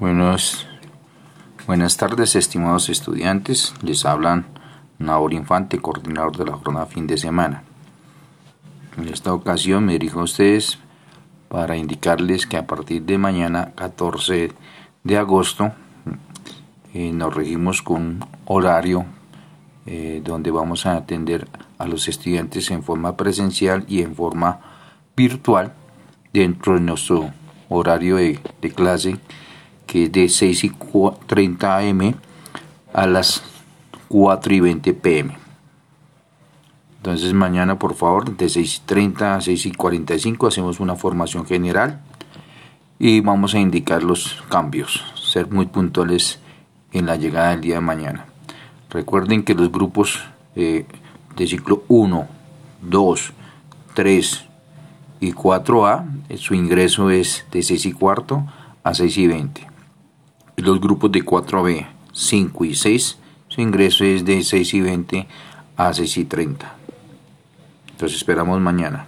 Buenos, buenas tardes, estimados estudiantes. Les hablan Naor Infante, coordinador de la jornada fin de semana. En esta ocasión me dirijo a ustedes para indicarles que a partir de mañana, 14 de agosto, eh, nos regimos con horario eh, donde vamos a atender a los estudiantes en forma presencial y en forma virtual dentro de nuestro horario de, clase que es de 6 y 30 am a las 4 y 20 pm. Entonces mañana por favor de 6 y 30 a 6 y 45 hacemos una formación general y vamos a indicar los cambios, ser muy puntuales en la llegada del día de mañana. Recuerden que los grupos eh, de ciclo 1, 2, 3 y 4A, eh, su ingreso es de 6 y cuarto a 6 y 20. Los grupos de 4B, 5 y 6, su ingreso es de 6 y 20 a 6 y 30. Entonces esperamos mañana.